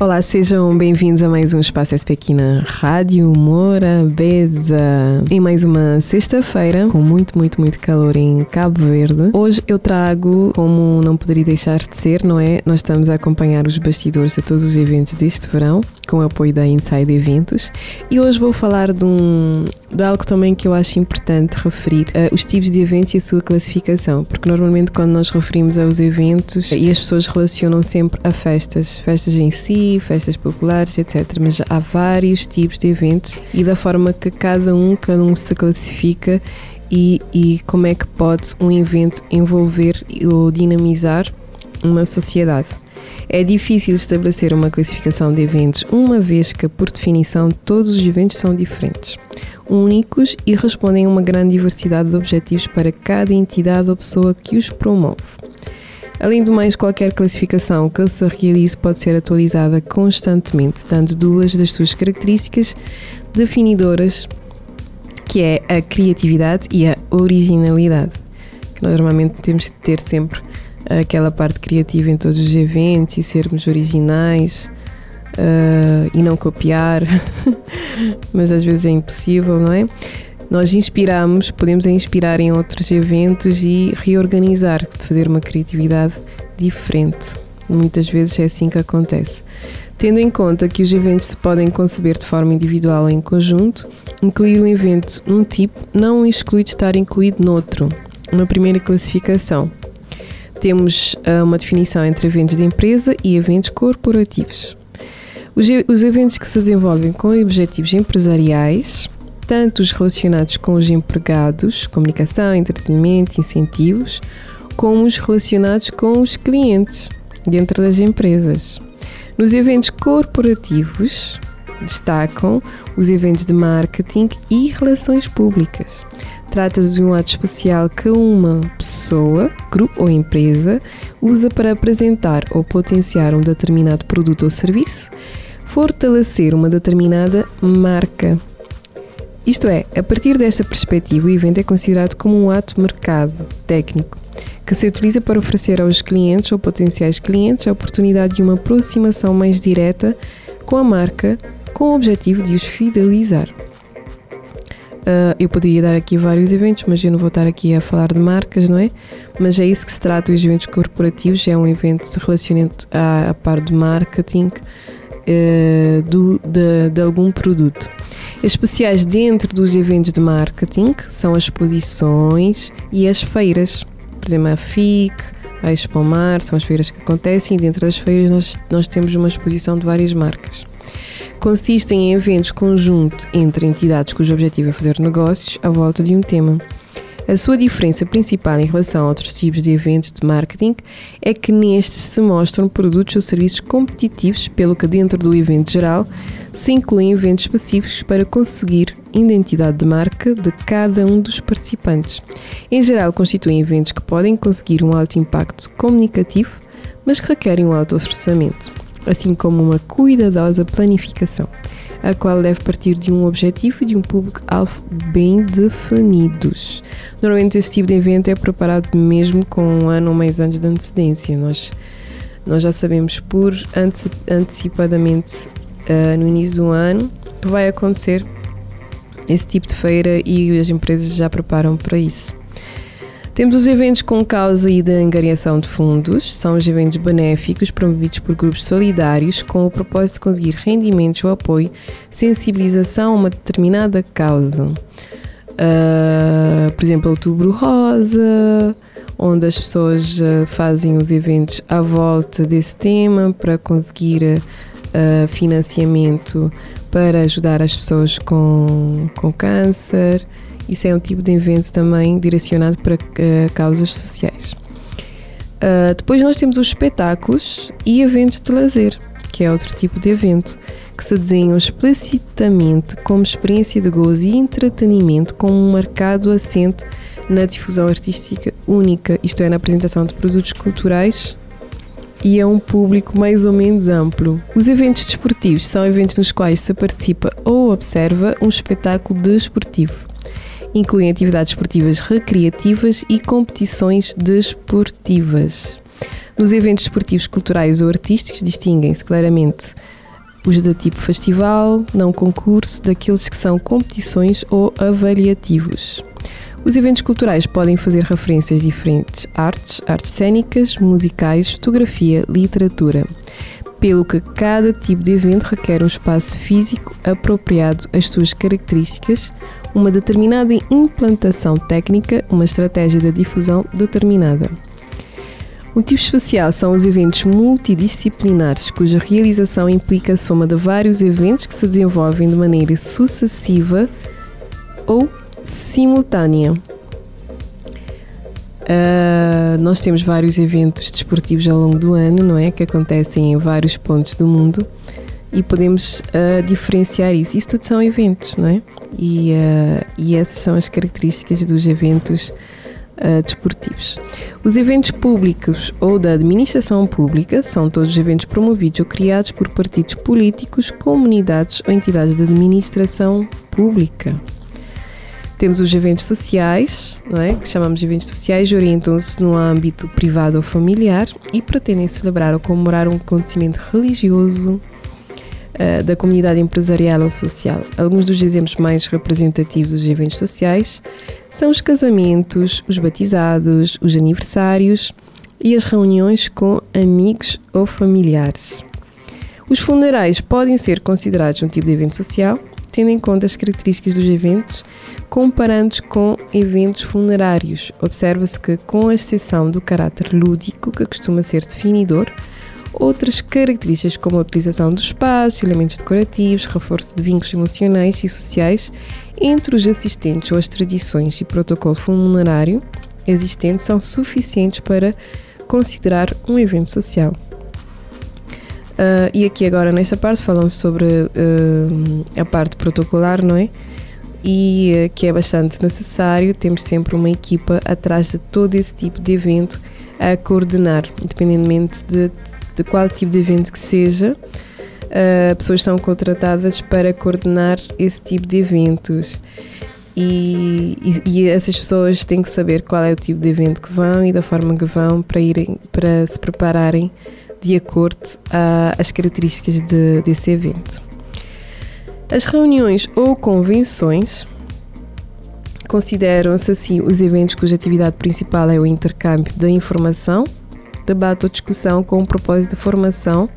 Olá, sejam bem-vindos a mais um Espaço SP aqui na Rádio Morabeza. Em mais uma sexta-feira, com muito, muito, muito calor em Cabo Verde. Hoje eu trago, como não poderia deixar de ser, não é? Nós estamos a acompanhar os bastidores de todos os eventos deste verão, com o apoio da Inside Eventos. E hoje vou falar de, um, de algo também que eu acho importante referir: uh, os tipos de eventos e a sua classificação. Porque normalmente, quando nós referimos aos eventos, e as pessoas relacionam sempre a festas, festas em si festas populares, etc. Mas há vários tipos de eventos e da forma que cada um, cada um se classifica e, e como é que pode um evento envolver ou dinamizar uma sociedade. É difícil estabelecer uma classificação de eventos, uma vez que, por definição, todos os eventos são diferentes, únicos e respondem a uma grande diversidade de objetivos para cada entidade ou pessoa que os promove. Além do mais, qualquer classificação que se realize pode ser atualizada constantemente, dando duas das suas características definidoras, que é a criatividade e a originalidade. Que nós normalmente temos de ter sempre aquela parte criativa em todos os eventos e sermos originais uh, e não copiar, mas às vezes é impossível, não é? Nós inspiramos, podemos inspirar em outros eventos e reorganizar, fazer uma criatividade diferente. Muitas vezes é assim que acontece. Tendo em conta que os eventos se podem conceber de forma individual ou em conjunto, incluir um evento num tipo não exclui de estar incluído noutro. Uma primeira classificação. Temos uh, uma definição entre eventos de empresa e eventos corporativos. Os, os eventos que se desenvolvem com objetivos empresariais tanto os relacionados com os empregados, comunicação, entretenimento, incentivos, como os relacionados com os clientes dentro das empresas. Nos eventos corporativos, destacam os eventos de marketing e relações públicas. Trata-se de um ato especial que uma pessoa, grupo ou empresa usa para apresentar ou potenciar um determinado produto ou serviço, fortalecer uma determinada marca isto é, a partir desta perspectiva, o evento é considerado como um ato mercado técnico que se utiliza para oferecer aos clientes ou potenciais clientes a oportunidade de uma aproximação mais direta com a marca, com o objetivo de os fidelizar. Uh, eu poderia dar aqui vários eventos, mas eu não vou estar aqui a falar de marcas, não é? Mas é isso que se trata os eventos corporativos, é um evento de relacionamento a, a par de marketing uh, do, de, de algum produto. Especiais dentro dos eventos de marketing são as exposições e as feiras. Por exemplo, a FIC, a Expomar, são as feiras que acontecem e dentro das feiras nós, nós temos uma exposição de várias marcas. Consistem em eventos conjunto entre entidades cujo objetivo é fazer negócios à volta de um tema. A sua diferença principal em relação a outros tipos de eventos de marketing é que nestes se mostram produtos ou serviços competitivos, pelo que dentro do evento geral se incluem eventos específicos para conseguir identidade de marca de cada um dos participantes. Em geral, constituem eventos que podem conseguir um alto impacto comunicativo, mas que requerem um alto orçamento, assim como uma cuidadosa planificação a qual deve partir de um objetivo e de um público-alvo bem definidos. Normalmente esse tipo de evento é preparado mesmo com um ano ou mais anos de antecedência. Nós, nós já sabemos por antecipadamente uh, no início do ano que vai acontecer esse tipo de feira e as empresas já preparam para isso. Temos os eventos com causa e de angariação de fundos, são os eventos benéficos promovidos por grupos solidários com o propósito de conseguir rendimentos ou apoio, sensibilização a uma determinada causa. Uh, por exemplo, Outubro Rosa, onde as pessoas uh, fazem os eventos à volta desse tema para conseguir uh, financiamento para ajudar as pessoas com, com câncer. Isso é um tipo de evento também direcionado para uh, causas sociais. Uh, depois nós temos os espetáculos e eventos de lazer, que é outro tipo de evento, que se desenham explicitamente como experiência de gozo e entretenimento com um marcado acento na difusão artística única, isto é, na apresentação de produtos culturais e a um público mais ou menos amplo. Os eventos desportivos são eventos nos quais se participa ou observa um espetáculo desportivo. Incluem atividades esportivas recreativas e competições desportivas. Nos eventos esportivos, culturais ou artísticos distinguem-se claramente os da tipo festival, não concurso, daqueles que são competições ou avaliativos. Os eventos culturais podem fazer referências a diferentes artes, artes cênicas, musicais, fotografia, literatura, pelo que cada tipo de evento requer um espaço físico apropriado às suas características, uma determinada implantação técnica, uma estratégia de difusão determinada. Um tipo especial são os eventos multidisciplinares, cuja realização implica a soma de vários eventos que se desenvolvem de maneira sucessiva ou simultânea. Uh, nós temos vários eventos desportivos ao longo do ano, não é? Que acontecem em vários pontos do mundo e podemos uh, diferenciar isso. Isso tudo são eventos, não é? E, uh, e essas são as características dos eventos uh, desportivos. Os eventos públicos ou da administração pública são todos os eventos promovidos ou criados por partidos políticos, comunidades ou entidades de administração pública. Temos os eventos sociais, não é? que chamamos de eventos sociais, orientam-se no âmbito privado ou familiar e pretendem celebrar ou comemorar um acontecimento religioso, uh, da comunidade empresarial ou social. Alguns dos exemplos mais representativos dos eventos sociais são os casamentos, os batizados, os aniversários e as reuniões com amigos ou familiares. Os funerais podem ser considerados um tipo de evento social, tendo em conta as características dos eventos, comparando-os com eventos funerários. Observa-se que, com a exceção do caráter lúdico, que costuma ser definidor, outras características como a utilização do espaço, elementos decorativos, reforço de vínculos emocionais e sociais entre os assistentes ou as tradições e protocolo funerário existentes são suficientes para considerar um evento social. Uh, e aqui agora nesta parte falamos sobre uh, a parte protocolar, não é? E uh, que é bastante necessário, temos sempre uma equipa atrás de todo esse tipo de evento a coordenar, independentemente de de qual tipo de evento que seja, uh, pessoas são contratadas para coordenar esse tipo de eventos. E, e, e, essas pessoas têm que saber qual é o tipo de evento que vão e da forma que vão para irem para se prepararem de acordo às características de, desse evento. As reuniões ou convenções consideram-se assim os eventos cuja atividade principal é o intercâmbio da informação debate ou discussão com o propósito de formação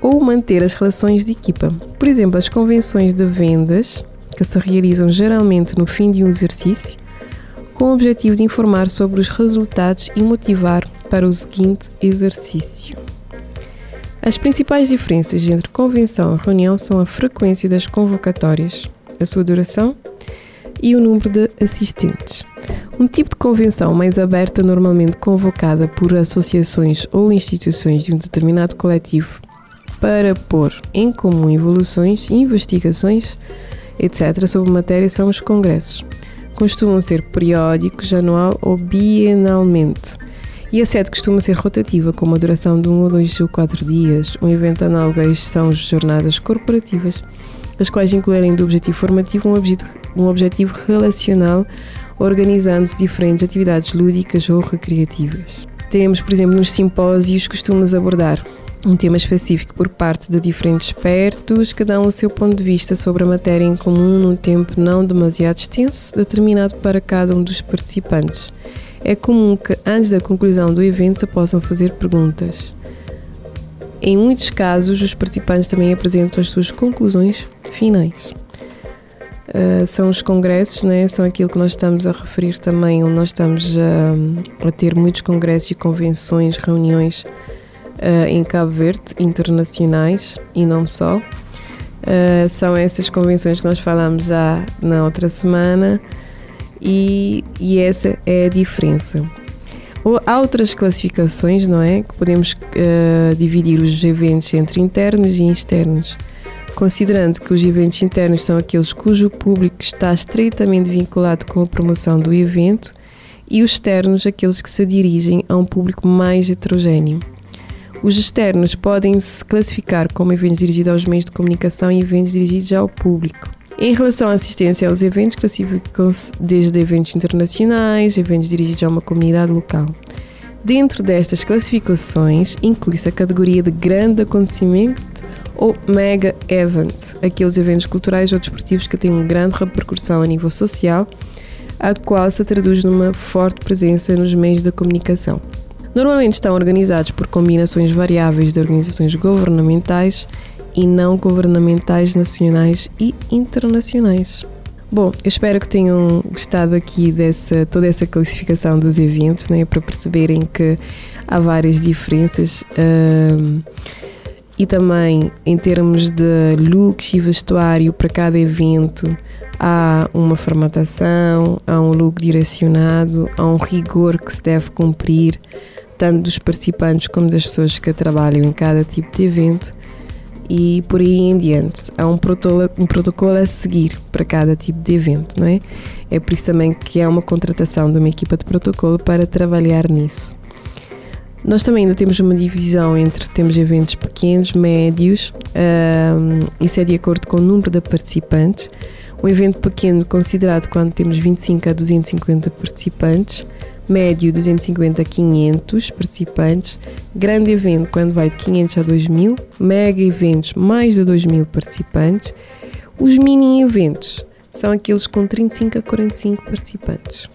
ou manter as relações de equipa. Por exemplo, as convenções de vendas, que se realizam geralmente no fim de um exercício, com o objetivo de informar sobre os resultados e motivar para o seguinte exercício. As principais diferenças entre convenção e reunião são a frequência das convocatórias, a sua duração e o número de assistentes. Um tipo de convenção mais aberta, normalmente convocada por associações ou instituições de um determinado coletivo para pôr em comum evoluções, investigações, etc., sobre matéria, são os congressos. Costumam ser periódicos, anual ou bienalmente. E a sede costuma ser rotativa, com uma duração de um ou dois ou quatro dias. Um evento análogo a são as jornadas corporativas, as quais incluem do objetivo formativo um objetivo, um objetivo relacional organizando diferentes atividades lúdicas ou recreativas. Temos, por exemplo, nos simpósios costumas abordar um tema específico por parte de diferentes expertos, cada um o seu ponto de vista sobre a matéria em comum num tempo não demasiado extenso, determinado para cada um dos participantes. É comum que antes da conclusão do evento se possam fazer perguntas. Em muitos casos, os participantes também apresentam as suas conclusões finais. Uh, são os congressos, né? são aquilo que nós estamos a referir também, onde nós estamos a, a ter muitos congressos e convenções, reuniões uh, em Cabo Verde, internacionais e não só. Uh, são essas convenções que nós falamos já na outra semana e, e essa é a diferença. Ou, há outras classificações, não é? Que podemos dividir os eventos entre internos e externos. considerando que os eventos internos são aqueles cujo público está estreitamente vinculado com a promoção do evento e os externos aqueles que se dirigem a um público mais heterogêneo. Os externos podem se classificar como eventos dirigidos aos meios de comunicação e eventos dirigidos ao público. Em relação à assistência aos eventos, classificam-se desde eventos internacionais, eventos dirigidos a uma comunidade local. Dentro destas classificações, inclui-se a categoria de grande acontecimento ou mega event, aqueles eventos culturais ou desportivos que têm uma grande repercussão a nível social, a qual se traduz numa forte presença nos meios da comunicação. Normalmente estão organizados por combinações variáveis de organizações governamentais e não governamentais nacionais e internacionais. Bom, eu espero que tenham gostado aqui dessa toda essa classificação dos eventos, né, para perceberem que há várias diferenças. Uh, e também em termos de looks e vestuário para cada evento há uma formatação, há um look direcionado, há um rigor que se deve cumprir, tanto dos participantes como das pessoas que trabalham em cada tipo de evento e por aí em diante. Há um protocolo, um protocolo a seguir para cada tipo de evento, não é? É por isso também que há uma contratação de uma equipa de protocolo para trabalhar nisso. Nós também ainda temos uma divisão entre temos eventos pequenos, médios, um, isso é de acordo com o número de participantes. Um evento pequeno considerado quando temos 25 a 250 participantes, médio 250 a 500 participantes, grande evento quando vai de 500 a 2000, mega eventos mais de 2000 participantes, os mini eventos são aqueles com 35 a 45 participantes.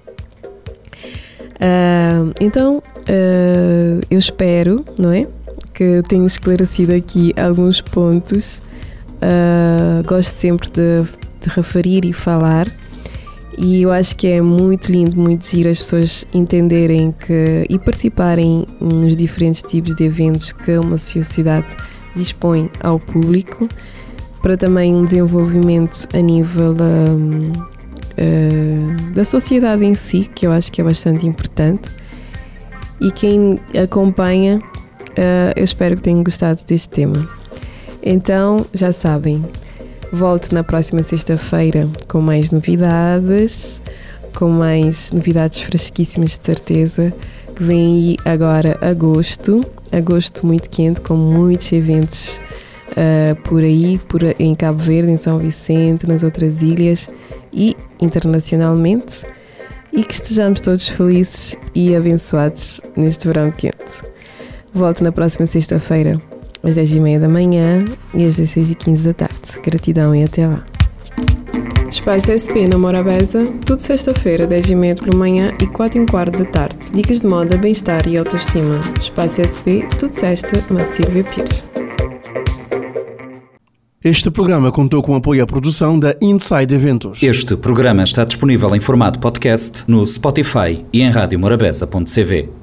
Uh, então, uh, eu espero, não é? Que tenha esclarecido aqui alguns pontos. Uh, gosto sempre de, de, referir e falar. E eu acho que é muito lindo, muito giro as pessoas entenderem que e participarem nos diferentes tipos de eventos que uma sociedade dispõe ao público para também um desenvolvimento a nível da uh, da sociedade em si, que eu acho que é bastante importante. E quem acompanha, uh, eu espero que tenham gostado deste tema. Então, já sabem, volto na próxima sexta-feira com mais novidades, com mais novidades fresquíssimas de certeza. Que vem aí agora agosto, agosto muito quente, com muitos eventos uh, por aí, por, em Cabo Verde, em São Vicente, nas outras ilhas e internacionalmente e que estejamos todos felizes e abençoados neste verão quente. Volto na próxima sexta-feira, às 10h30 da manhã e às 16h15 da tarde. Gratidão e até lá. Espaço SP na Morabeza, tudo sexta-feira, 10h30 pela manhã e 4 h quarto da tarde. Dicas de moda, bem-estar e autoestima. Espaço SP, tudo sexta, na Silvia Pires. Este programa contou com apoio à produção da Inside Eventos. Este programa está disponível em formato podcast no Spotify e em radiomorabeza.cv.